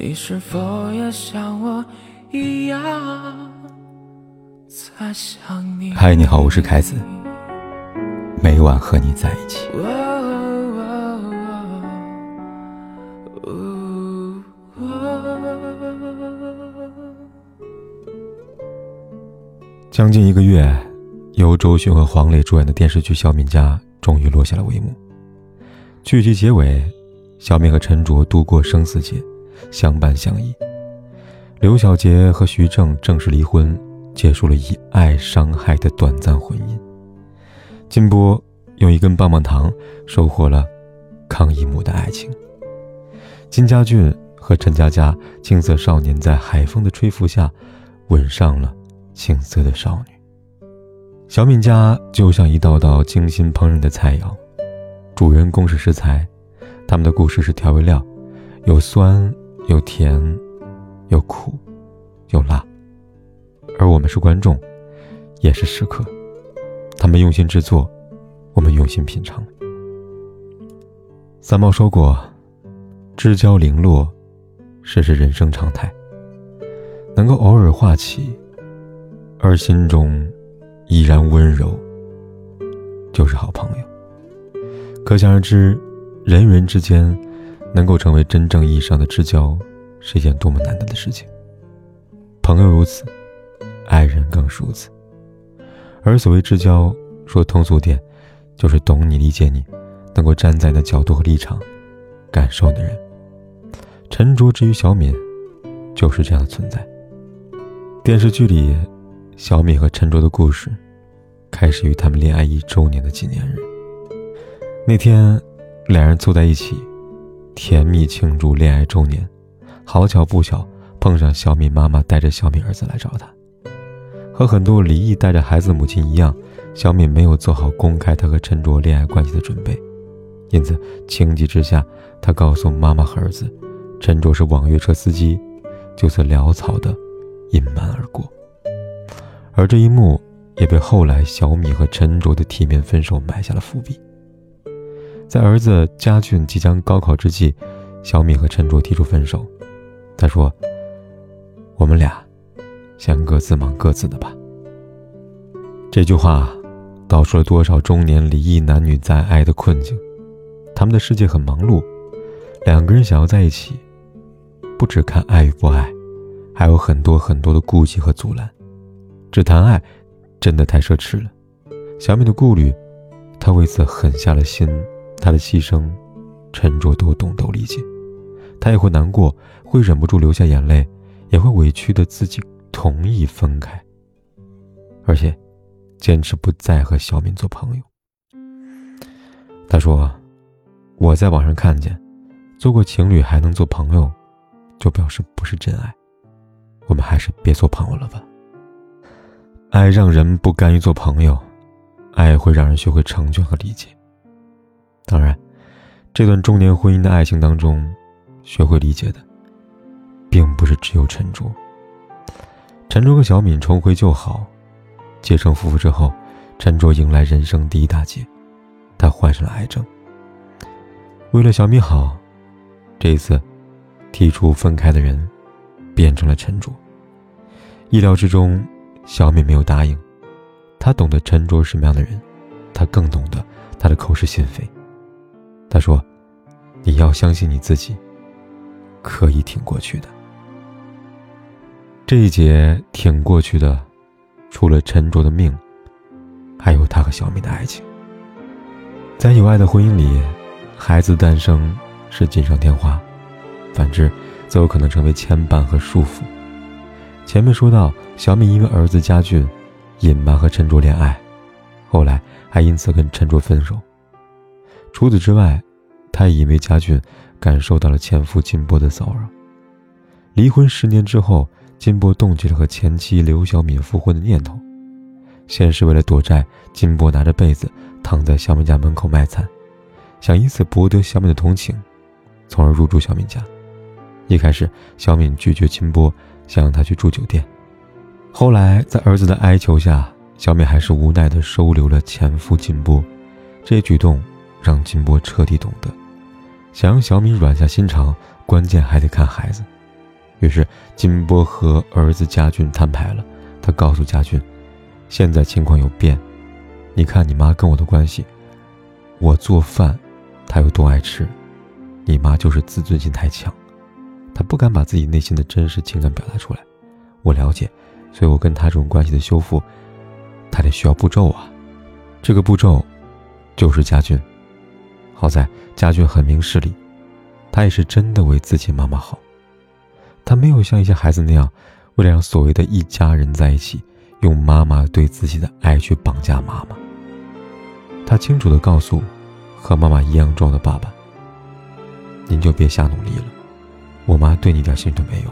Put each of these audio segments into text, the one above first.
你是否也像我一样在想你？嗨，你好，我是凯子，每晚和你在一起。将近一个月，由周迅和黄磊主演的电视剧《小敏家》终于落下了帷幕。剧集结尾，小敏和陈卓度过生死劫。相伴相依，刘晓杰和徐正正式离婚，结束了以爱伤害的短暂婚姻。金波用一根棒棒糖收获了康一母的爱情。金家俊和陈佳佳青涩少年在海风的吹拂下，吻上了青涩的少女。小敏家就像一道道精心烹饪的菜肴，主人公是食材，他们的故事是调味料，有酸。有甜，有苦，有辣，而我们是观众，也是食客。他们用心制作，我们用心品尝。三毛说过：“知交零落，是是人生常态。能够偶尔化起，而心中依然温柔，就是好朋友。”可想而知，人与人之间。能够成为真正意义上的知交，是一件多么难得的事情。朋友如此，爱人更是如此。而所谓知交，说通俗点，就是懂你、理解你，能够站在你的角度和立场感受的人。陈卓之于小敏，就是这样的存在。电视剧里，小敏和陈卓的故事，开始于他们恋爱一周年的纪念日。那天，两人凑在一起。甜蜜庆祝恋爱周年，好巧不巧碰上小敏妈妈带着小敏儿子来找她。和很多离异带着孩子的母亲一样，小敏没有做好公开她和陈卓恋爱关系的准备，因此情急之下，她告诉妈妈和儿子，陈卓是网约车司机，就此潦草的隐瞒而过。而这一幕也被后来小米和陈卓的体面分手埋下了伏笔。在儿子家俊即将高考之际，小米和陈卓提出分手。他说：“我们俩先各自忙各自的吧。”这句话道出了多少中年离异男女在爱的困境。他们的世界很忙碌，两个人想要在一起，不只看爱与不爱，还有很多很多的顾忌和阻拦。只谈爱，真的太奢侈了。小米的顾虑，他为此狠下了心。他的牺牲，陈卓都懂都理解，他也会难过，会忍不住流下眼泪，也会委屈的自己同意分开，而且坚持不再和小敏做朋友。他说：“我在网上看见，做过情侣还能做朋友，就表示不是真爱，我们还是别做朋友了吧。爱让人不甘于做朋友，爱会让人学会成全和理解。”当然，这段中年婚姻的爱情当中，学会理解的，并不是只有陈卓。陈卓和小敏重回旧好，结成夫妇之后，陈卓迎来人生第一大劫，他患上了癌症。为了小敏好，这一次，提出分开的人，变成了陈卓。意料之中，小敏没有答应。她懂得陈卓是什么样的人，她更懂得他的口是心非。他说：“你要相信你自己，可以挺过去的。这一劫挺过去的，除了沉着的命，还有他和小米的爱情。在有爱的婚姻里，孩子诞生是锦上添花，反之，则有可能成为牵绊和束缚。前面说到，小米因为儿子家俊，隐瞒和陈卓恋爱，后来还因此跟陈卓分手。”除此之外，他也因为家俊感受到了前夫金波的骚扰。离婚十年之后，金波动起了和前妻刘小敏复婚的念头。先是为了躲债，金波拿着被子躺在小敏家门口卖惨，想以此博得小敏的同情，从而入住小敏家。一开始，小敏拒绝金波，想让他去住酒店。后来，在儿子的哀求下，小敏还是无奈地收留了前夫金波。这一举动。让金波彻底懂得，想让小敏软下心肠，关键还得看孩子。于是金波和儿子家俊摊牌了。他告诉家俊，现在情况有变，你看你妈跟我的关系，我做饭，她有多爱吃，你妈就是自尊心太强，她不敢把自己内心的真实情感表达出来。我了解，所以我跟她这种关系的修复，她得需要步骤啊。这个步骤，就是家俊。好在家俊很明事理，他也是真的为自己妈妈好。他没有像一些孩子那样，为了让所谓的一家人在一起，用妈妈对自己的爱去绑架妈妈。他清楚的告诉和妈妈一样重要的爸爸：“您就别瞎努力了，我妈对你一点兴趣都没有。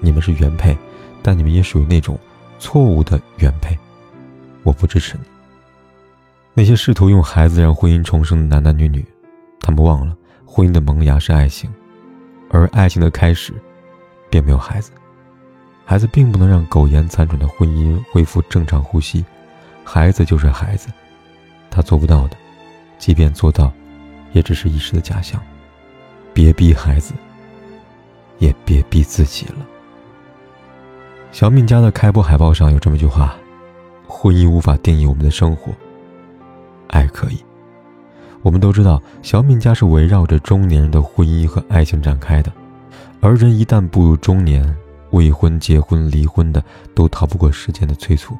你们是原配，但你们也属于那种错误的原配，我不支持你。”那些试图用孩子让婚姻重生的男男女女，他们忘了婚姻的萌芽是爱情，而爱情的开始，并没有孩子。孩子并不能让苟延残喘的婚姻恢复正常呼吸，孩子就是孩子，他做不到的，即便做到，也只是一时的假象。别逼孩子，也别逼自己了。小敏家的开播海报上有这么一句话：婚姻无法定义我们的生活。爱可以，我们都知道，小敏家是围绕着中年人的婚姻和爱情展开的。而人一旦步入中年，未婚、结婚、离婚的都逃不过时间的催促。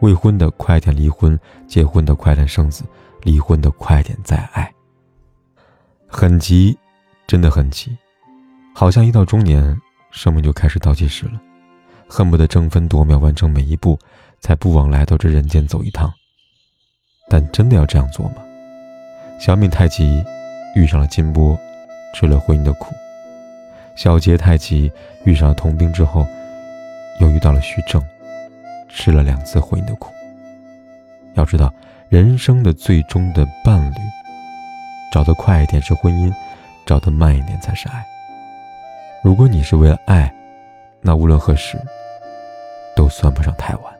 未婚的快点离婚，结婚的快点生子，离婚的快点再爱。很急，真的很急，好像一到中年，生命就开始倒计时了，恨不得争分夺秒完成每一步，才不枉来到这人间走一趟。但真的要这样做吗？小敏太极遇上了金波，吃了婚姻的苦；小杰太极遇上了童兵之后，又遇到了徐正，吃了两次婚姻的苦。要知道，人生的最终的伴侣，找得快一点是婚姻，找得慢一点才是爱。如果你是为了爱，那无论何时，都算不上太晚。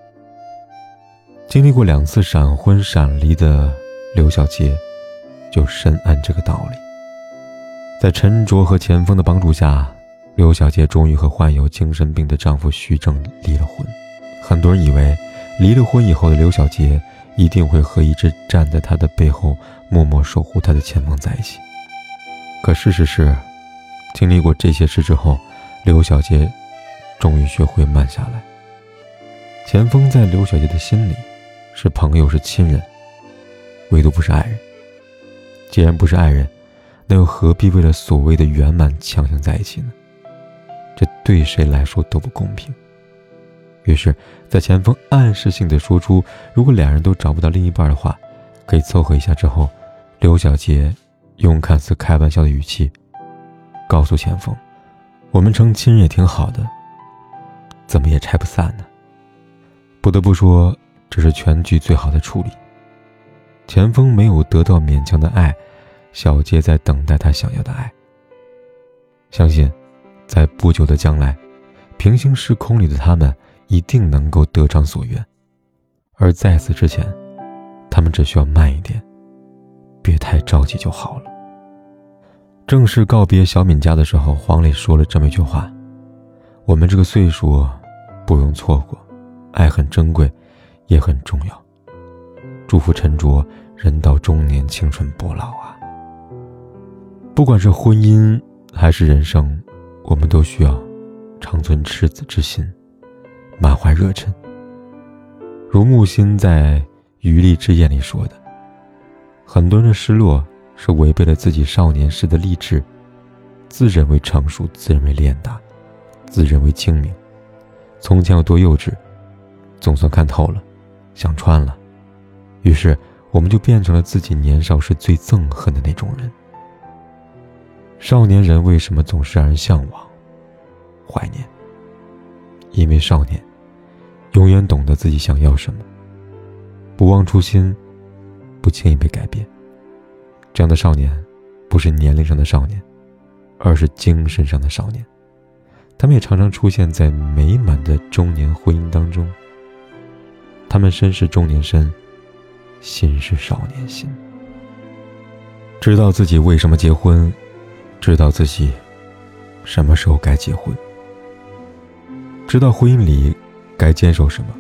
经历过两次闪婚闪离的刘小杰，就深谙这个道理。在陈卓和钱枫的帮助下，刘小杰终于和患有精神病的丈夫徐正离了婚。很多人以为，离了婚以后的刘小杰一定会和一直站在他的背后默默守护他的钱枫在一起。可事实是，经历过这些事之后，刘小杰终于学会慢下来。钱枫在刘小杰的心里。是朋友，是亲人，唯独不是爱人。既然不是爱人，那又何必为了所谓的圆满强行在一起呢？这对谁来说都不公平。于是，在钱枫暗示性的说出如果两人都找不到另一半的话，可以凑合一下之后，刘小杰用看似开玩笑的语气告诉钱枫：“我们成亲人也挺好的，怎么也拆不散呢？”不得不说。这是全剧最好的处理。钱枫没有得到勉强的爱，小杰在等待他想要的爱。相信，在不久的将来，平行时空里的他们一定能够得偿所愿。而在此之前，他们只需要慢一点，别太着急就好了。正式告别小敏家的时候，黄磊说了这么一句话：“我们这个岁数，不容错过，爱很珍贵。”也很重要。祝福陈卓，人到中年，青春不老啊！不管是婚姻还是人生，我们都需要长存赤子之心，满怀热忱。如木心在《余力之眼》里说的：“很多人的失落是违背了自己少年时的励志，自认为成熟，自认为练达，自认为精明。从前有多幼稚，总算看透了。”想穿了，于是我们就变成了自己年少时最憎恨的那种人。少年人为什么总是让人向往、怀念？因为少年永远懂得自己想要什么，不忘初心，不轻易被改变。这样的少年，不是年龄上的少年，而是精神上的少年。他们也常常出现在美满的中年婚姻当中。他们身是中年身，心是少年心。知道自己为什么结婚，知道自己什么时候该结婚，知道婚姻里该坚守什么，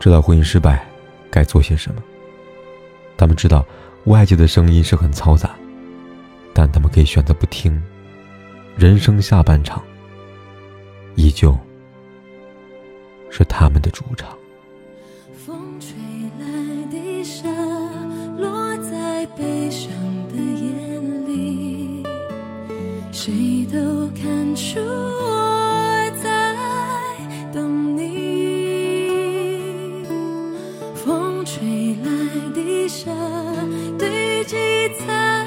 知道婚姻失败该做些什么。他们知道外界的声音是很嘈杂，但他们可以选择不听。人生下半场，依旧是他们的主场。悲伤的眼里，谁都看出我在等你。风吹来的沙，堆积在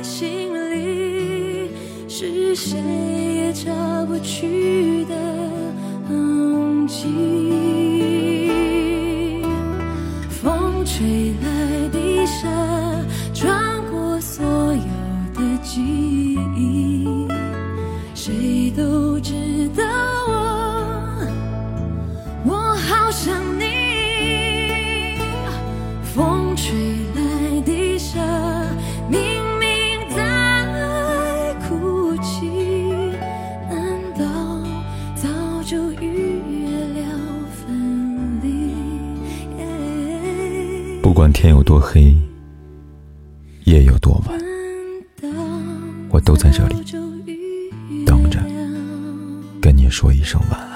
心里，是谁也擦不去的痕迹。谁都知道我，我好想你。风吹来的沙，明明在哭泣，难道早就预约了分离？不管天有多黑，夜有多晚，我都在这里说一声晚安。